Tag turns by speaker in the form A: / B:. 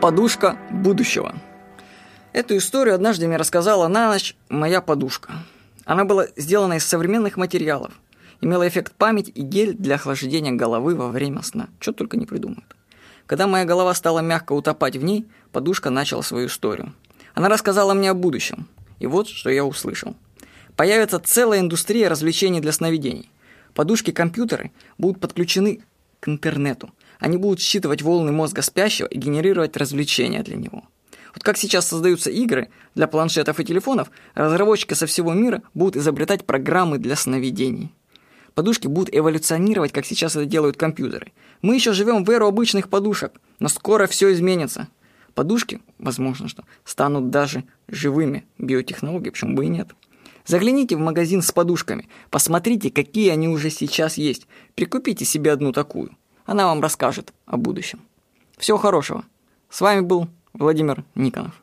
A: Подушка будущего. Эту историю однажды мне рассказала на ночь моя подушка. Она была сделана из современных материалов, имела эффект памяти и гель для охлаждения головы во время сна. Что только не придумают. Когда моя голова стала мягко утопать в ней, подушка начала свою историю. Она рассказала мне о будущем. И вот, что я услышал. Появится целая индустрия развлечений для сновидений. Подушки-компьютеры будут подключены к интернету. Они будут считывать волны мозга спящего и генерировать развлечения для него. Вот как сейчас создаются игры для планшетов и телефонов, разработчики со всего мира будут изобретать программы для сновидений. Подушки будут эволюционировать, как сейчас это делают компьютеры. Мы еще живем в эру обычных подушек, но скоро все изменится. Подушки, возможно, что станут даже живыми биотехнологиями, почему бы и нет. Загляните в магазин с подушками, посмотрите, какие они уже сейчас есть. Прикупите себе одну такую. Она вам расскажет о будущем. Всего хорошего. С вами был Владимир Никонов.